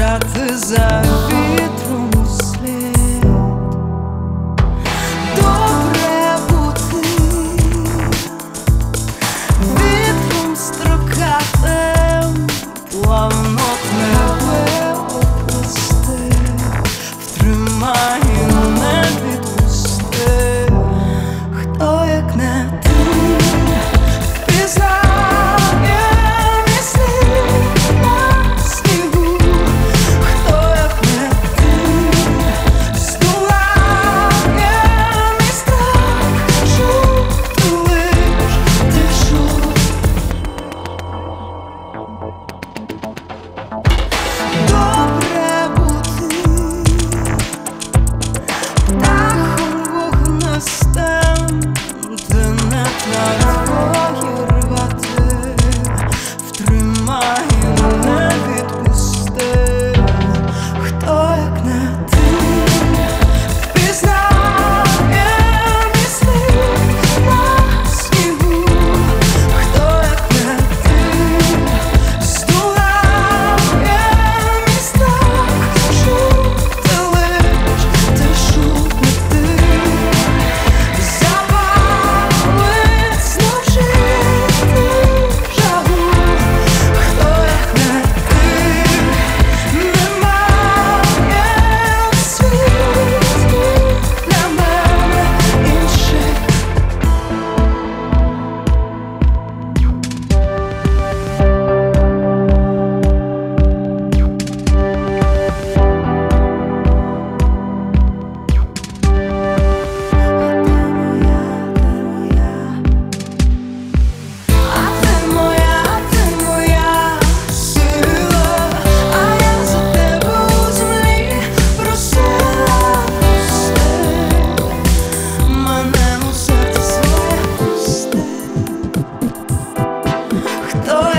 try to survive nights кто